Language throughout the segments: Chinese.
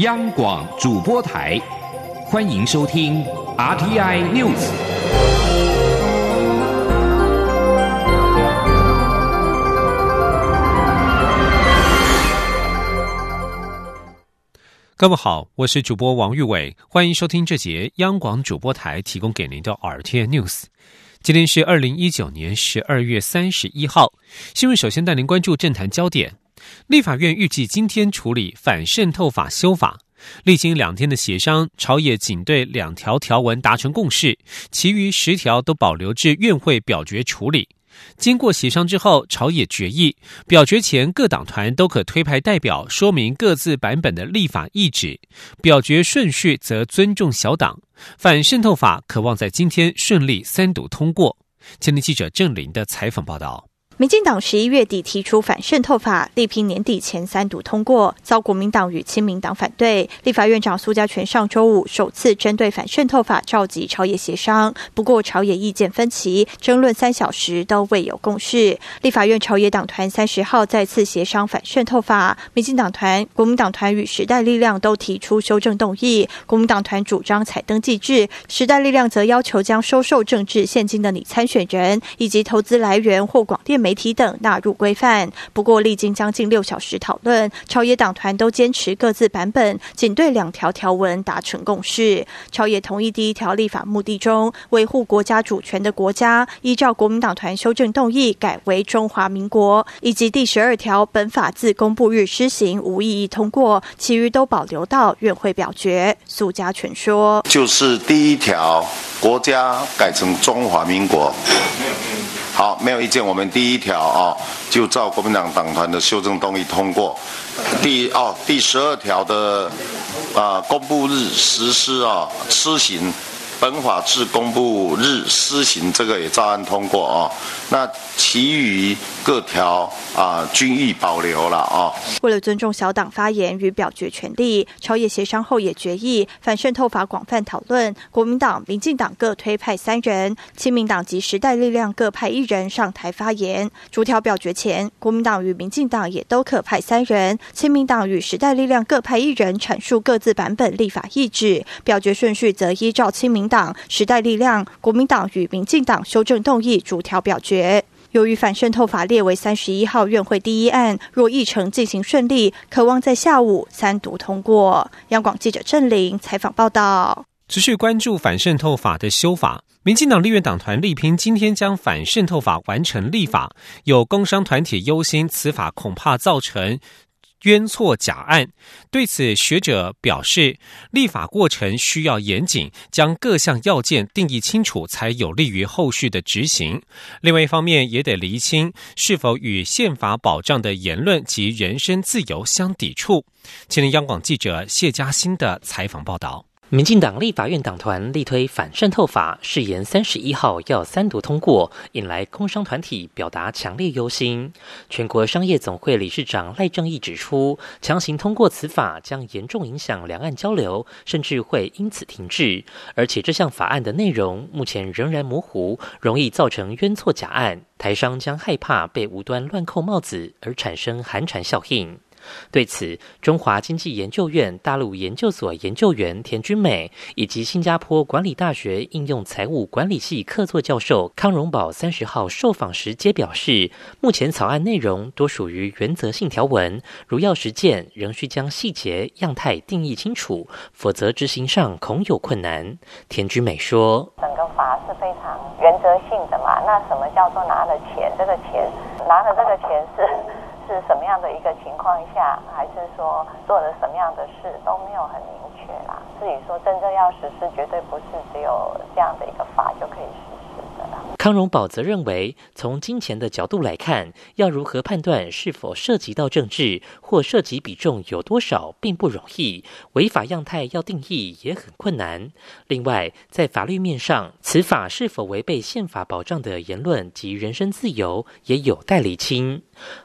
央广主播台，欢迎收听 RTI News。各位好，我是主播王玉伟，欢迎收听这节央广主播台提供给您的 RTI News。今天是二零一九年十二月三十一号，新闻首先带您关注政坛焦点。立法院预计今天处理反渗透法修法，历经两天的协商，朝野仅对两条条文达成共识，其余十条都保留至院会表决处理。经过协商之后，朝野决议，表决前各党团都可推派代表说明各自版本的立法意旨，表决顺序则尊重小党。反渗透法渴望在今天顺利三读通过。前天记者郑林的采访报道。民进党十一月底提出反渗透法，力拼年底前三读通过，遭国民党与亲民党反对。立法院长苏家全上周五首次针对反渗透法召集朝野协商，不过朝野意见分歧，争论三小时都未有共识。立法院朝野党团三十号再次协商反渗透法，民进党团、国民党团与时代力量都提出修正动议。国民党团主张采登记制，时代力量则要求将收受政治现金的拟参选人以及投资来源或广电媒。媒体等纳入规范，不过历经将近六小时讨论，朝野党团都坚持各自版本，仅对两条条文达成共识。朝野同意第一条立法目的中，维护国家主权的国家，依照国民党团修正动议改为中华民国，以及第十二条本法自公布日施行，无异议通过，其余都保留到院会表决。苏家全说，就是第一条，国家改成中华民国。好，没有意见。我们第一条啊，就照国民党党团的修正动议通过。第哦，第十二条的啊，公布日实施啊，施行。本法自公布日施行，这个也照案通过啊。那其余各条啊，均予保留了啊。为了尊重小党发言与表决权利，朝野协商后也决议反渗透法广泛讨论。国民党、民进党各推派三人，亲民党及时代力量各派一人上台发言。逐条表决前，国民党与民进党也都可派三人，亲民党与时代力量各派一人阐述各自版本立法意志。表决顺序则依照亲民。党、时代力量、国民党与民进党修正动议逐条表决。由于反渗透法列为三十一号院会第一案，若议程进行顺利，渴望在下午三读通过。央广记者郑玲采访报道。持续关注反渗透法的修法，民进党立院党团力拼今天将反渗透法完成立法，有工商团体忧心此法恐怕造成。冤错假案，对此学者表示，立法过程需要严谨，将各项要件定义清楚，才有利于后续的执行。另外一方面，也得厘清是否与宪法保障的言论及人身自由相抵触。前天央广记者谢佳欣的采访报道。民进党立法院党团力推反渗透法，誓言三十一号要三读通过，引来工商团体表达强烈忧心。全国商业总会理事长赖正义指出，强行通过此法将严重影响两岸交流，甚至会因此停滞。而且这项法案的内容目前仍然模糊，容易造成冤错假案，台商将害怕被无端乱扣帽子，而产生寒蝉效应。对此，中华经济研究院大陆研究所研究员田君美以及新加坡管理大学应用财务管理系客座教授康荣宝三十号受访时皆表示，目前草案内容多属于原则性条文，如要实践，仍需将细节样态定义清楚，否则执行上恐有困难。田君美说：“整个法是非常原则性的嘛，那什么叫做拿了钱？这个钱拿了这个钱是？”是什么样的一个情况下，还是说做了什么样的事都没有很明确啦。至于说真正要实施，绝对不是只有这样的一个法就可以实施。康荣宝则认为，从金钱的角度来看，要如何判断是否涉及到政治或涉及比重有多少，并不容易。违法样态要定义也很困难。另外，在法律面上，此法是否违背宪法保障的言论及人身自由，也有待厘清。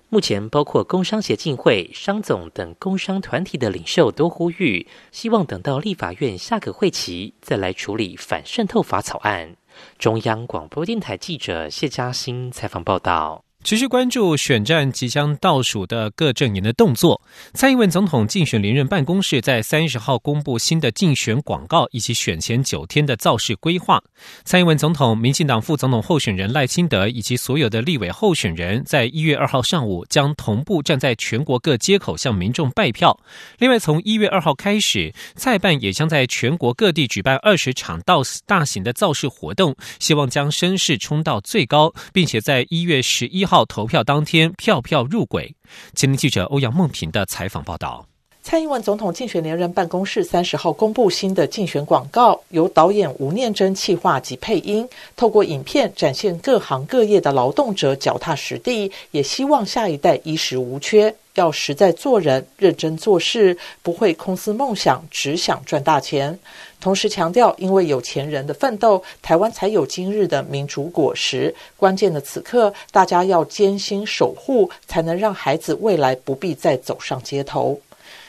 目前，包括工商协进会、商总等工商团体的领袖都呼吁，希望等到立法院下个会期再来处理反渗透法草案。中央广播电台记者谢嘉欣采访报道。持续关注选战即将倒数的各阵营的动作。蔡英文总统竞选连任办公室在三十号公布新的竞选广告以及选前九天的造势规划。蔡英文总统、民进党副总统候选人赖清德以及所有的立委候选人，在一月二号上午将同步站在全国各街口向民众拜票。另外，从一月二号开始，蔡办也将在全国各地举办二十场到大型的造势活动，希望将声势冲到最高，并且在一月十一号。到投票当天，票票入轨。前天记者欧阳梦平的采访报道。蔡英文总统竞选连任办公室三十号公布新的竞选广告，由导演吴念真企划及配音，透过影片展现各行各业的劳动者脚踏实地，也希望下一代衣食无缺。要实在做人，认真做事，不会空思梦想，只想赚大钱。同时强调，因为有钱人的奋斗，台湾才有今日的民主果实。关键的此刻，大家要艰辛守护，才能让孩子未来不必再走上街头。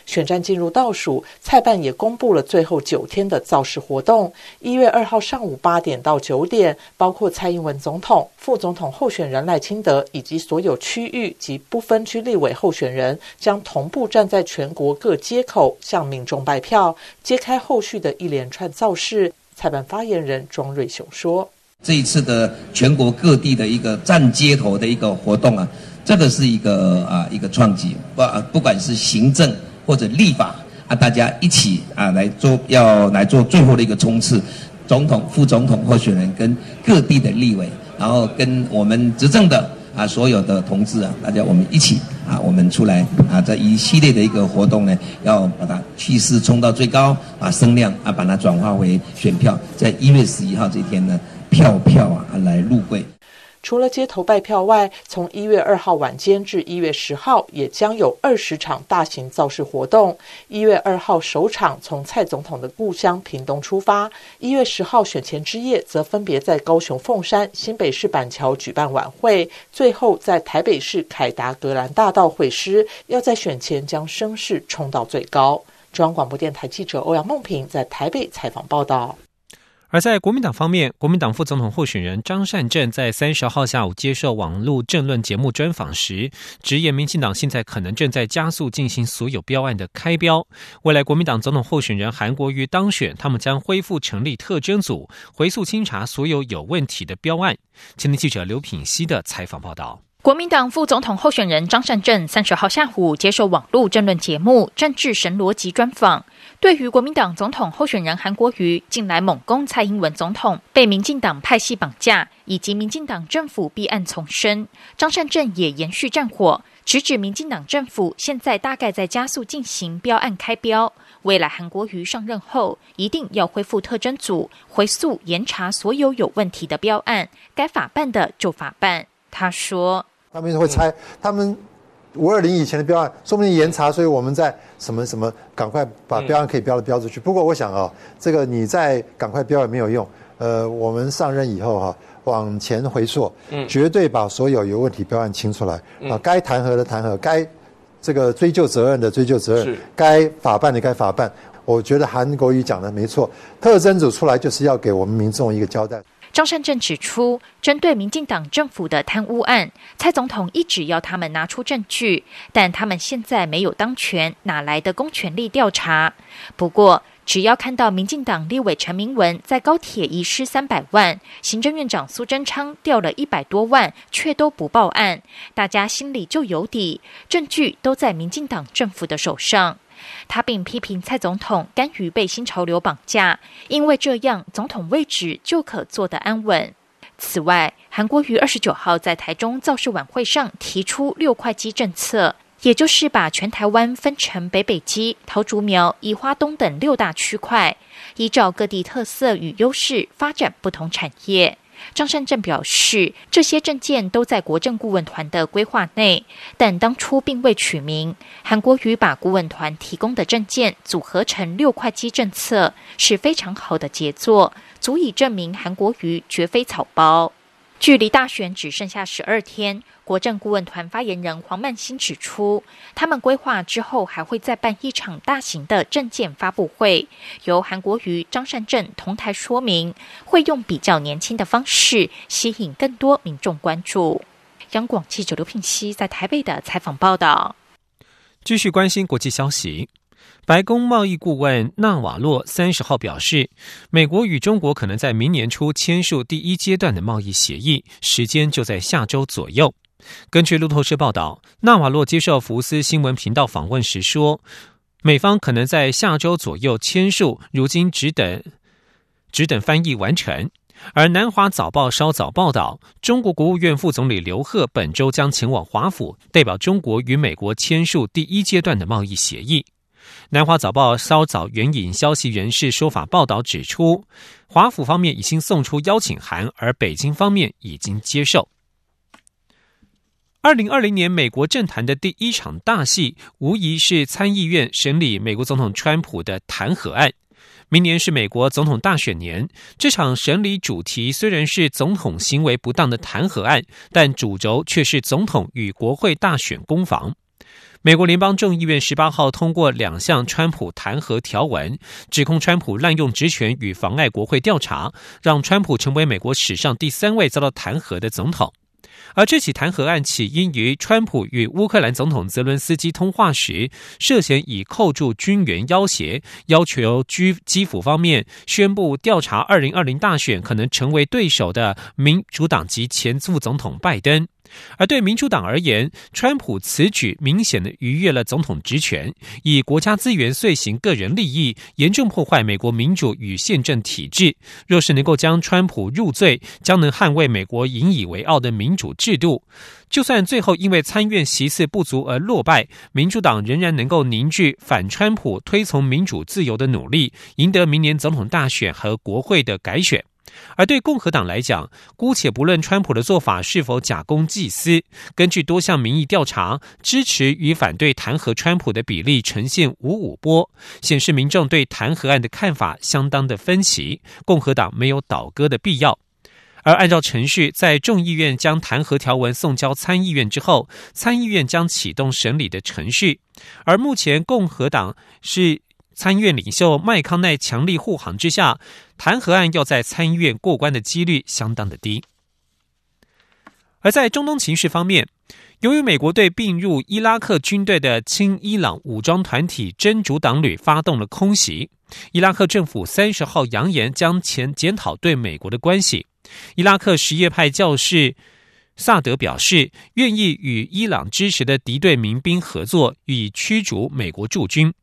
选战进入倒数，蔡办也公布了最后九天的造势活动。一月二号上午八点到九点，包括蔡英文总统、副总统候选人赖清德以及所有区域及不分区立委候选人，将同步站在全国各街口向民众拜票，揭开后续的一连串造势。蔡办发言人庄瑞雄说：“这一次的全国各地的一个站街头的一个活动啊，这个是一个啊一个创举，不不管是行政。”或者立法啊，大家一起啊来做，要来做最后的一个冲刺，总统、副总统候选人跟各地的立委，然后跟我们执政的啊所有的同志啊，大家我们一起啊，我们出来啊，这一系列的一个活动呢，要把它气势冲到最高，把声量啊把它转化为选票，在一月十一号这天呢，票票啊来入柜。除了街头拜票外，从一月二号晚间至一月十号，也将有二十场大型造势活动。一月二号首场从蔡总统的故乡屏东出发，一月十号选前之夜，则分别在高雄凤山、新北市板桥举办晚会，最后在台北市凯达格兰大道会师，要在选前将声势冲到最高。中央广播电台记者欧阳梦平在台北采访报道。而在国民党方面，国民党副总统候选人张善政在三十号下午接受网络政论节目专访时，直言民进党现在可能正在加速进行所有标案的开标。未来国民党总统候选人韩国瑜当选，他们将恢复成立特侦组，回溯清查所有有问题的标案。前天记者刘品熙的采访报道。国民党副总统候选人张善政三十号下午接受网络政论节目《政治神逻辑》专访。对于国民党总统候选人韩国瑜近来猛攻蔡英文总统，被民进党派系绑架，以及民进党政府弊案丛生，张善政也延续战火，直指民进党政府现在大概在加速进行标案开标。未来韩国瑜上任后，一定要恢复特侦组，回溯严查所有有问题的标案，该法办的就法办。他说：“他们会猜他们。”五二零以前的标案，说不定严查，所以我们在什么什么，赶快把标案可以标的标出去。不过我想啊，这个你再赶快标也没有用。呃，我们上任以后哈，往前回溯，绝对把所有有问题标案清出来啊，该弹劾的弹劾，该这个追究责任的追究责任，该法办的该法办。我觉得韩国瑜讲的没错，特征组出来就是要给我们民众一个交代。张善政指出，针对民进党政府的贪污案，蔡总统一直要他们拿出证据，但他们现在没有当权，哪来的公权力调查？不过，只要看到民进党立委陈明文在高铁遗失三百万，行政院长苏贞昌掉了一百多万，却都不报案，大家心里就有底，证据都在民进党政府的手上。他并批评蔡总统甘于被新潮流绑架，因为这样总统位置就可坐得安稳。此外，韩国于二十九号在台中造势晚会上提出六块基政策，也就是把全台湾分成北北基、桃竹苗、宜花东等六大区块，依照各地特色与优势发展不同产业。张善政表示，这些证件都在国政顾问团的规划内，但当初并未取名。韩国瑜把顾问团提供的证件组合成六块肌政策，是非常好的杰作，足以证明韩国瑜绝非草包。距离大选只剩下十二天。国政顾问团发言人黄曼欣指出，他们规划之后还会再办一场大型的政见发布会，由韩国瑜、张善政同台说明，会用比较年轻的方式吸引更多民众关注。央广记者刘聘熙在台北的采访报道。继续关心国际消息。白宫贸易顾问纳瓦洛三十号表示，美国与中国可能在明年初签署第一阶段的贸易协议，时间就在下周左右。根据路透社报道，纳瓦洛接受福斯新闻频道访问时说，美方可能在下周左右签署，如今只等只等翻译完成。而南华早报稍早报道，中国国务院副总理刘鹤本周将前往华府，代表中国与美国签署第一阶段的贸易协议。南华早报稍早援引消息人士说法报道指出，华府方面已经送出邀请函，而北京方面已经接受。二零二零年美国政坛的第一场大戏，无疑是参议院审理美国总统川普的弹劾案。明年是美国总统大选年，这场审理主题虽然是总统行为不当的弹劾案，但主轴却是总统与国会大选攻防。美国联邦众议院十八号通过两项川普弹劾条文，指控川普滥用职权与妨碍国会调查，让川普成为美国史上第三位遭到弹劾的总统。而这起弹劾案起因于川普与乌克兰总统泽伦斯基通话时，涉嫌以扣住军援要挟，要求基基辅方面宣布调查二零二零大选可能成为对手的民主党籍前副总统拜登。而对民主党而言，川普此举明显的逾越了总统职权，以国家资源遂行个人利益，严重破坏美国民主与宪政体制。若是能够将川普入罪，将能捍卫美国引以为傲的民主制度。就算最后因为参院席次不足而落败，民主党仍然能够凝聚反川普、推崇民主自由的努力，赢得明年总统大选和国会的改选。而对共和党来讲，姑且不论川普的做法是否假公济私，根据多项民意调查，支持与反对弹劾川普的比例呈现五五波，显示民众对弹劾案的看法相当的分歧。共和党没有倒戈的必要。而按照程序，在众议院将弹劾条文送交参议院之后，参议院将启动审理的程序。而目前共和党是。参院领袖麦康奈强力护航之下，弹劾案要在参议院过关的几率相当的低。而在中东情势方面，由于美国对并入伊拉克军队的亲伊朗武装团体真主党旅发动了空袭，伊拉克政府三十号扬言将前检讨对美国的关系。伊拉克什叶派教士萨德表示，愿意与伊朗支持的敌对民兵合作，以驱逐美国驻军。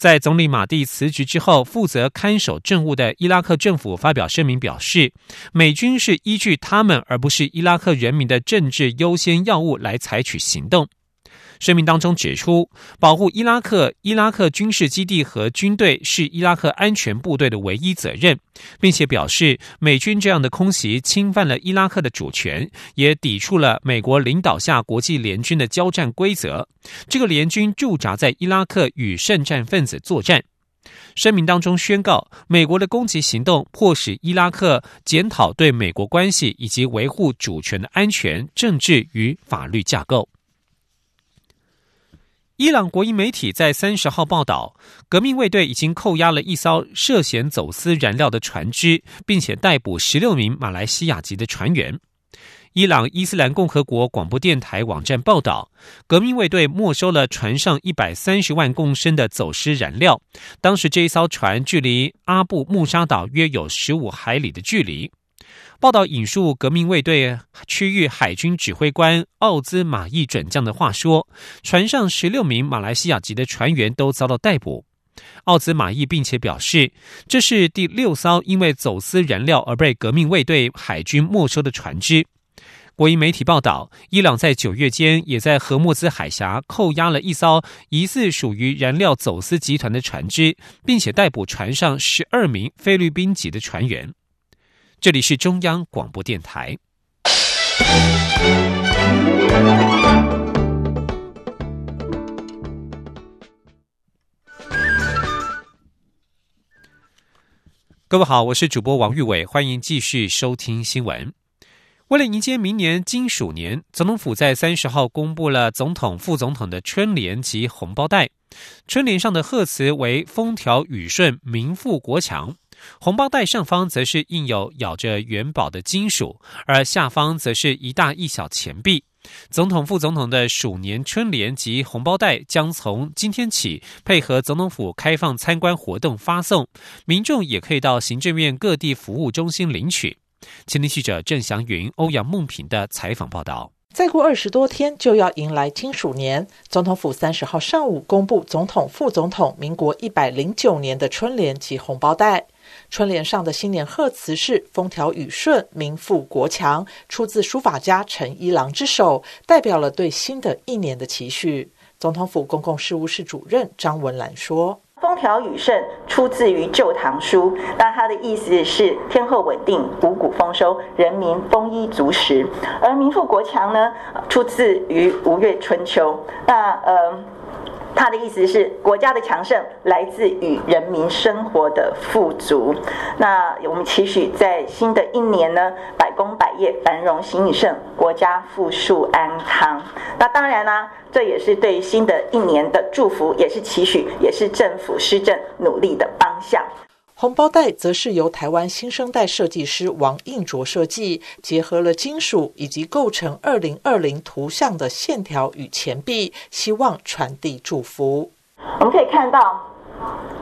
在总理马蒂辞职之后，负责看守政务的伊拉克政府发表声明表示，美军是依据他们而不是伊拉克人民的政治优先要务来采取行动。声明当中指出，保护伊拉克、伊拉克军事基地和军队是伊拉克安全部队的唯一责任，并且表示美军这样的空袭侵犯了伊拉克的主权，也抵触了美国领导下国际联军的交战规则。这个联军驻扎在伊拉克与圣战分子作战。声明当中宣告，美国的攻击行动迫使伊拉克检讨对美国关系以及维护主权的安全、政治与法律架构。伊朗国营媒体在三十号报道，革命卫队已经扣押了一艘涉嫌走私燃料的船只，并且逮捕十六名马来西亚籍的船员。伊朗伊斯兰共和国广播电台网站报道，革命卫队没收了船上一百三十万公升的走私燃料。当时这一艘船距离阿布穆沙岛约有十五海里的距离。报道引述革命卫队区域海军指挥官奥兹马义准将的话说：“船上十六名马来西亚籍的船员都遭到逮捕。”奥兹马义并且表示，这是第六艘因为走私燃料而被革命卫队海军没收的船只。国营媒体报道，伊朗在九月间也在荷莫兹海峡扣押了一艘疑似属于燃料走私集团的船只，并且逮捕船上十二名菲律宾籍的船员。这里是中央广播电台。各位好，我是主播王玉伟，欢迎继续收听新闻。为了迎接明年金鼠年，总统府在三十号公布了总统、副总统的春联及红包袋。春联上的贺词为“风调雨顺，民富国强”。红包袋上方则是印有咬着元宝的金属，而下方则是一大一小钱币，总统、副总统的鼠年春联及红包袋将从今天起配合总统府开放参观活动发送，民众也可以到行政院各地服务中心领取。前天记者郑祥云、欧阳梦平的采访报道。再过二十多天就要迎来金鼠年，总统府三十号上午公布总统、副总统民国一百零九年的春联及红包袋。春联上的新年贺词是“风调雨顺，民富国强”，出自书法家陈一郎之手，代表了对新的一年的期许。总统府公共事务室主任张文兰说。风调雨顺出自于《旧唐书》，那它的意思是天候稳定、五谷丰收、人民丰衣足食；而民富国强呢，出自于《吴越春秋》，那呃。他的意思是，国家的强盛来自于人民生活的富足。那我们期许在新的一年呢，百工百业繁荣兴盛，国家富庶安康。那当然啦，这也是对新的一年的祝福，也是期许，也是政府施政努力的方向。红包袋则是由台湾新生代设计师王应卓设计，结合了金属以及构成二零二零图像的线条与钱币，希望传递祝福。我们可以看到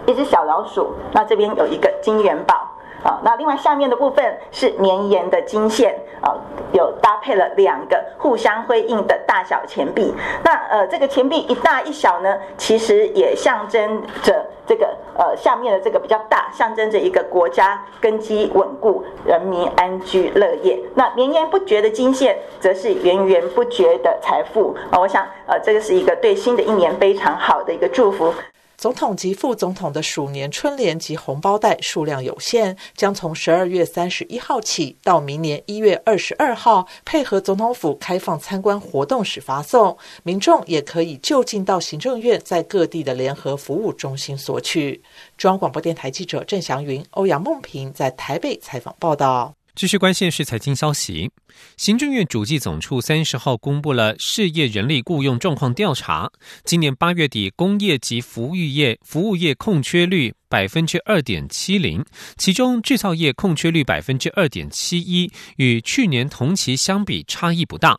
一只小老鼠，那这边有一个金元宝。啊，那另外下面的部分是绵延的金线啊，有搭配了两个互相辉映的大小钱币。那呃，这个钱币一大一小呢，其实也象征着这个呃下面的这个比较大，象征着一个国家根基稳固，人民安居乐业。那绵延不绝的金线，则是源源不绝的财富啊。我想呃，这个是一个对新的一年非常好的一个祝福。总统及副总统的鼠年春联及红包袋数量有限，将从十二月三十一号起到明年一月二十二号，配合总统府开放参观活动时发送。民众也可以就近到行政院在各地的联合服务中心索取。中央广播电台记者郑祥云、欧阳梦平在台北采访报道。继续关线是财经消息，行政院主计总处三十号公布了事业人力雇佣状况调查，今年八月底工业及服务业服务业空缺率百分之二点七零，其中制造业空缺率百分之二点七一，与去年同期相比差异不大。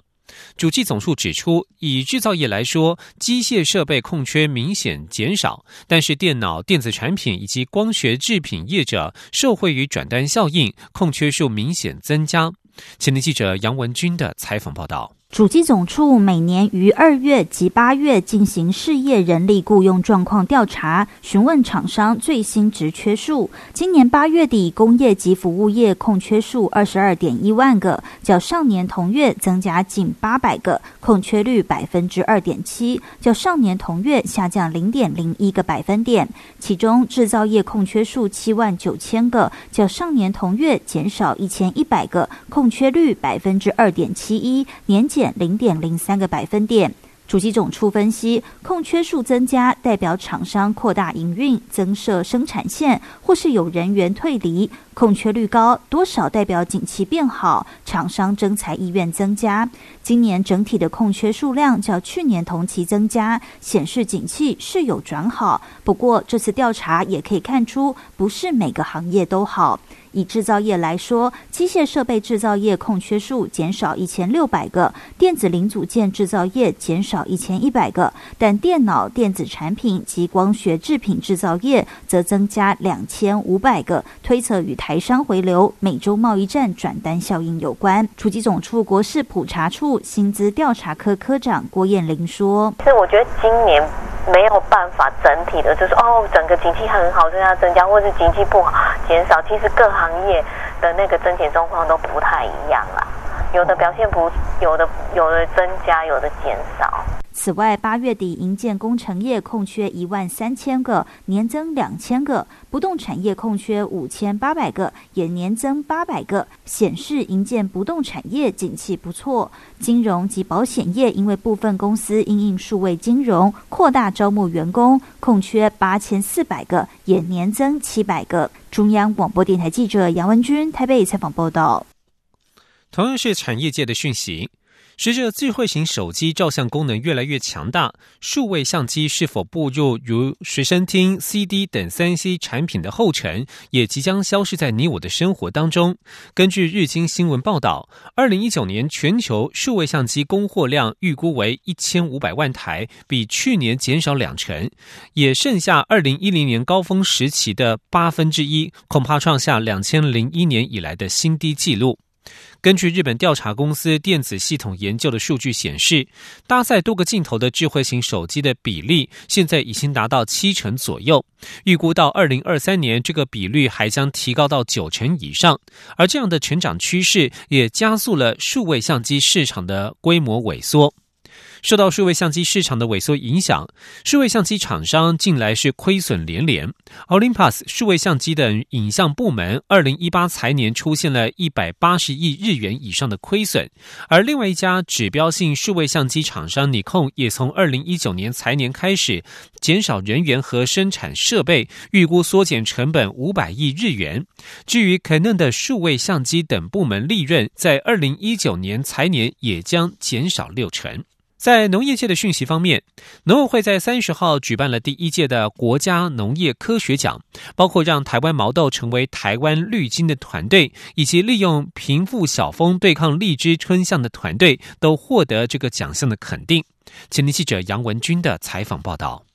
主计总数指出，以制造业来说，机械设备空缺明显减少，但是电脑、电子产品以及光学制品业者受惠于转单效应，空缺数明显增加。前天记者杨文军的采访报道。主机总处每年于二月及八月进行事业人力雇佣状况调查，询问厂商最新职缺数。今年八月底，工业及服务业空缺数二十二点一万个，较上年同月增加近八百个，空缺率百分之二点七，较上年同月下降零点零一个百分点。其中，制造业空缺数七万九千个，较上年同月减少一千一百个，空缺率百分之二点七一，年。零点零三个百分点。主机总处分析，空缺数增加代表厂商扩大营运、增设生产线，或是有人员退离。空缺率高，多少代表景气变好，厂商征才意愿增加。今年整体的空缺数量较去年同期增加，显示景气是有转好。不过这次调查也可以看出，不是每个行业都好。以制造业来说，机械设备制造业空缺数减少一千六百个，电子零组件制造业减少一千一百个，但电脑、电子产品及光学制品制造业则增加两千五百个，推测与台商回流、美洲贸易战转单效应有关。处级总处国事普查处薪资调查科科长郭燕玲说：“是我觉得今年。”没有办法整体的，就是哦，整个经济很好，增加增加，或是经济不好减少。其实更行业的那个增减状况都不太一样啦，有的表现不，有的有的增加，有的减少。此外，八月底营建工程业空缺一万三千个，年增两千个；不动产业空缺五千八百个，也年增八百个，显示营建不动产业景气不错。金融及保险业因为部分公司因应数位金融扩大招募员工，空缺八千四百个，也年增七百个。中央广播电台记者杨文君台北采访报道。同样是产业界的讯息。随着智慧型手机照相功能越来越强大，数位相机是否步入如随身听、CD 等三 C 产品的后尘，也即将消失在你我的生活当中。根据日经新闻报道，二零一九年全球数位相机供货量预估为一千五百万台，比去年减少两成，也剩下二零一零年高峰时期的八分之一，恐怕创下两千零一年以来的新低纪录。根据日本调查公司电子系统研究的数据显示，搭载多个镜头的智慧型手机的比例现在已经达到七成左右。预估到二零二三年，这个比率还将提高到九成以上。而这样的成长趋势也加速了数位相机市场的规模萎缩。受到数位相机市场的萎缩影响，数位相机厂商近来是亏损连连。Olympus 数位相机的影像部门，二零一八财年出现了一百八十亿日元以上的亏损，而另外一家指标性数位相机厂商 Nikon 也从二零一九年财年开始减少人员和生产设备，预估缩减成本五百亿日元。至于 Canon 的数位相机等部门利润，在二零一九年财年也将减少六成。在农业界的讯息方面，农委会在三十号举办了第一届的国家农业科学奖，包括让台湾毛豆成为台湾绿金的团队，以及利用贫富小峰对抗荔枝春象的团队，都获得这个奖项的肯定。前天记者杨文军的采访报道。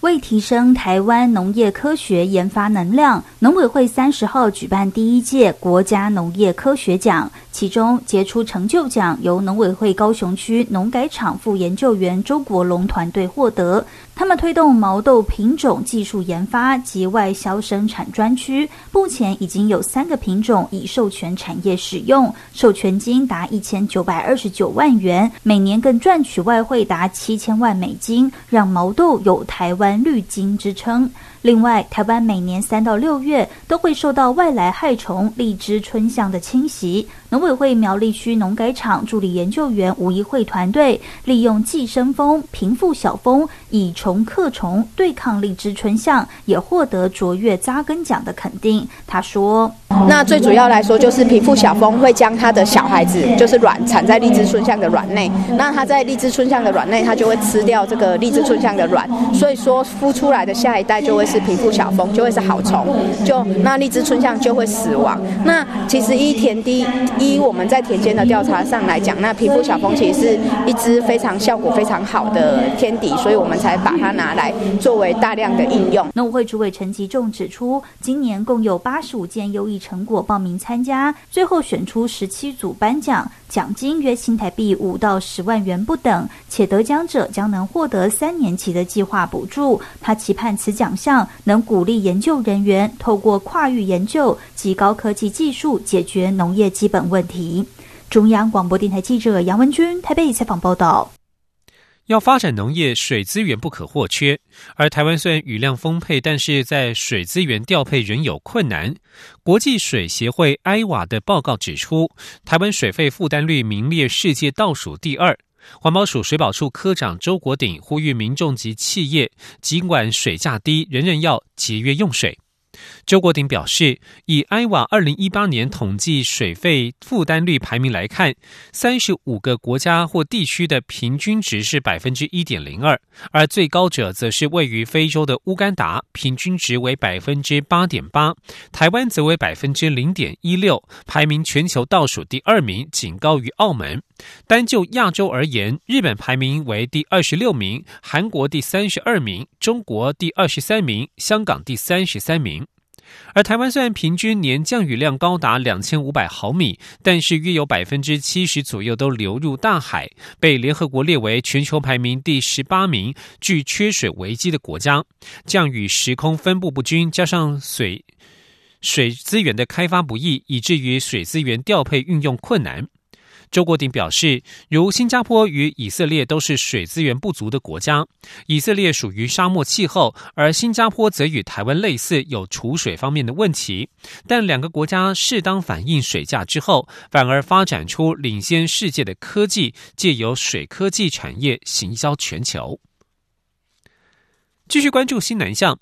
为提升台湾农业科学研发能量，农委会三十号举办第一届国家农业科学奖，其中杰出成就奖由农委会高雄区农改场副研究员周国龙团队获得。他们推动毛豆品种技术研发及外销生产专区，目前已经有三个品种已授权产业使用，授权金达一千九百二十九万元，每年更赚取外汇达七千万美金，让毛豆有台湾绿金之称。另外，台湾每年三到六月都会受到外来害虫荔枝春象的侵袭。农委会苗栗区农改场助理研究员吴怡慧团队，利用寄生蜂平复小蜂，以虫克虫对抗荔枝春象，也获得卓越扎根奖的肯定。他说：“那最主要来说，就是平复小蜂会将它的小孩子，就是卵产在荔枝春象的卵内。那它在荔枝春象的卵内，它就会吃掉这个荔枝春象的卵，所以说孵出来的下一代就会。”是平复小蜂就会是好虫，就那荔枝春象就会死亡。那其实一田地依我们在田间的调查上来讲，那皮肤小蜂其实是一只非常效果非常好的天敌，所以我们才把它拿来作为大量的应用。农会主委陈吉仲指出，今年共有八十五件优异成果报名参加，最后选出十七组颁奖。奖金约新台币五到十万元不等，且得奖者将能获得三年期的计划补助。他期盼此奖项能鼓励研究人员透过跨域研究及高科技技术解决农业基本问题。中央广播电台记者杨文君台北采访报道。要发展农业，水资源不可或缺。而台湾虽然雨量丰沛，但是在水资源调配仍有困难。国际水协会埃瓦的报告指出，台湾水费负担率名列世界倒数第二。环保署水保处科长周国鼎呼吁民众及企业，尽管水价低，仍然要节约用水。周国鼎表示，以埃瓦二零一八年统计水费负担率排名来看，三十五个国家或地区的平均值是百分之一点零二，而最高者则是位于非洲的乌干达，平均值为百分之八点八，台湾则为百分之零点一六，排名全球倒数第二名，仅高于澳门。单就亚洲而言，日本排名为第二十六名，韩国第三十二名，中国第二十三名，香港第三十三名。而台湾虽然平均年降雨量高达两千五百毫米，但是约有百分之七十左右都流入大海，被联合国列为全球排名第十八名具缺水危机的国家。降雨时空分布不均，加上水水资源的开发不易，以至于水资源调配运用困难。周国鼎表示，如新加坡与以色列都是水资源不足的国家，以色列属于沙漠气候，而新加坡则与台湾类似，有储水方面的问题。但两个国家适当反映水价之后，反而发展出领先世界的科技，借由水科技产业行销全球。继续关注新南向。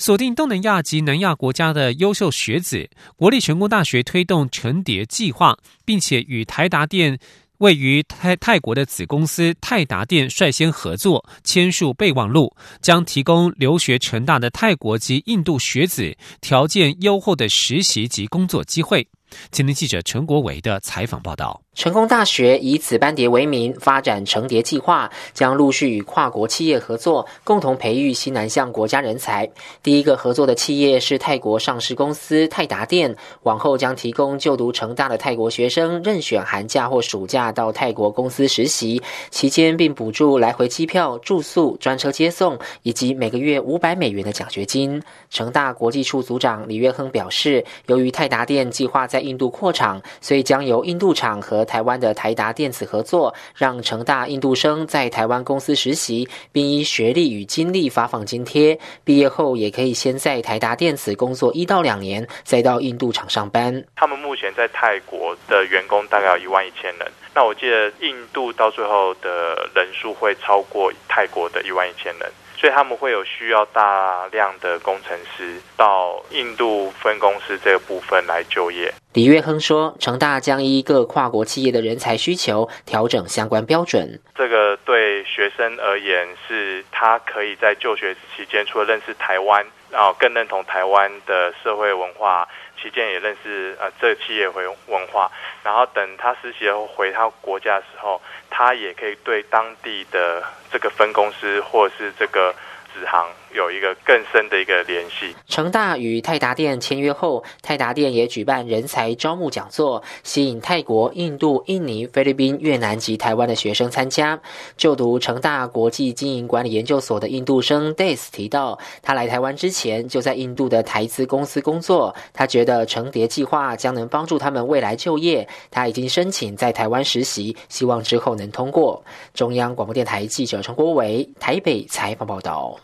锁定东南亚及南亚国家的优秀学子，国立成功大学推动成蝶计划，并且与台达电位于泰泰国的子公司泰达电率先合作签署备忘录，将提供留学成大的泰国及印度学子条件优厚的实习及工作机会。今天记者陈国伟的采访报道。成功大学以“子班蝶”为名发展成蝶计划，将陆续与跨国企业合作，共同培育西南向国家人才。第一个合作的企业是泰国上市公司泰达电，往后将提供就读成大的泰国学生任选寒假或暑假到泰国公司实习，期间并补助来回机票、住宿、专车接送，以及每个月五百美元的奖学金。成大国际处组长李月亨表示，由于泰达电计划在印度扩厂，所以将由印度厂和和台湾的台达电子合作，让成大印度生在台湾公司实习，并依学历与经历发放津贴。毕业后也可以先在台达电子工作一到两年，再到印度厂上班。他们目前在泰国的员工大概有一万一千人，那我记得印度到最后的人数会超过泰国的一万一千人。所以他们会有需要大量的工程师到印度分公司这个部分来就业。李月亨说，成大将依各跨国企业的人才需求调整相关标准。这个对学生而言，是他可以在就学期间除了认识台湾，然后更认同台湾的社会文化。期间也认识呃这企业回文化，然后等他实习后回他国家的时候，他也可以对当地的这个分公司或者是这个。子行有一个更深的一个联系。成大与泰达电签约后，泰达电也举办人才招募讲座，吸引泰国、印度、印尼、菲律宾、越南及台湾的学生参加。就读成大国际经营管理研究所的印度生 Days 提到，他来台湾之前就在印度的台资公司工作，他觉得成蝶计划将能帮助他们未来就业。他已经申请在台湾实习，希望之后能通过。中央广播电台记者陈国伟台北采访报道。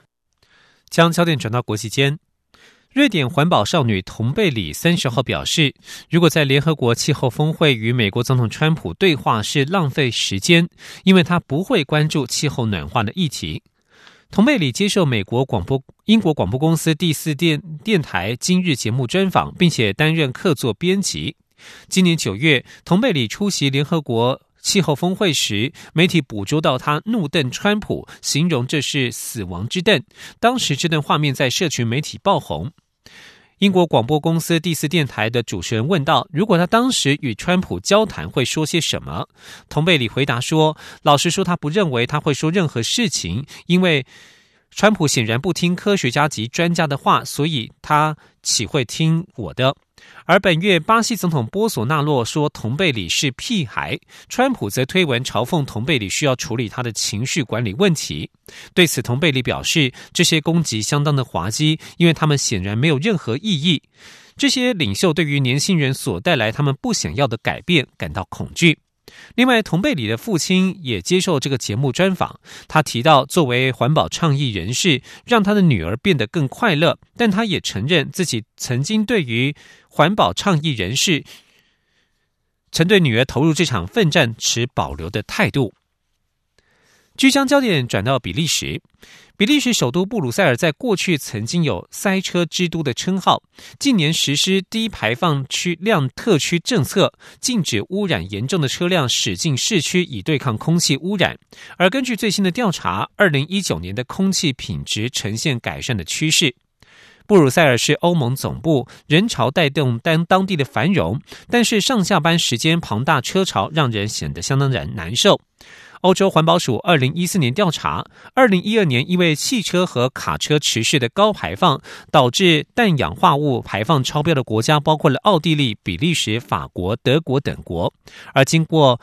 将焦点转到国际间，瑞典环保少女童贝里三十号表示，如果在联合国气候峰会与美国总统川普对话是浪费时间，因为他不会关注气候暖化的议题。同贝里接受美国广播英国广播公司第四电电台今日节目专访，并且担任客座编辑。今年九月，同贝里出席联合国。气候峰会时，媒体捕捉到他怒瞪川普，形容这是死亡之瞪。当时这段画面在社群媒体爆红。英国广播公司第四电台的主持人问道：“如果他当时与川普交谈，会说些什么？”同贝里回答说：“老实说，他不认为他会说任何事情，因为川普显然不听科学家及专家的话，所以他岂会听我的？”而本月，巴西总统波索纳洛说同贝里是屁孩，川普则推文嘲讽同贝里需要处理他的情绪管理问题。对此，同贝里表示，这些攻击相当的滑稽，因为他们显然没有任何意义。这些领袖对于年轻人所带来他们不想要的改变感到恐惧。另外，同贝里的父亲也接受这个节目专访。他提到，作为环保倡议人士，让他的女儿变得更快乐。但他也承认自己曾经对于环保倡议人士曾对女儿投入这场奋战持保留的态度。据将焦点转到比利时。比利时首都布鲁塞尔在过去曾经有“塞车之都”的称号，近年实施低排放区量特区政策，禁止污染严重的车辆驶进市区，以对抗空气污染。而根据最新的调查，二零一九年的空气品质呈现改善的趋势。布鲁塞尔是欧盟总部，人潮带动当当地的繁荣，但是上下班时间庞大车潮让人显得相当难难受。欧洲环保署二零一四年调查，二零一二年因为汽车和卡车持续的高排放，导致氮氧化物排放超标的国家包括了奥地利、比利时、法国、德国等国。而经过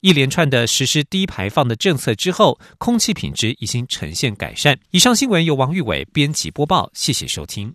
一连串的实施低排放的政策之后，空气品质已经呈现改善。以上新闻由王玉伟编辑播报，谢谢收听。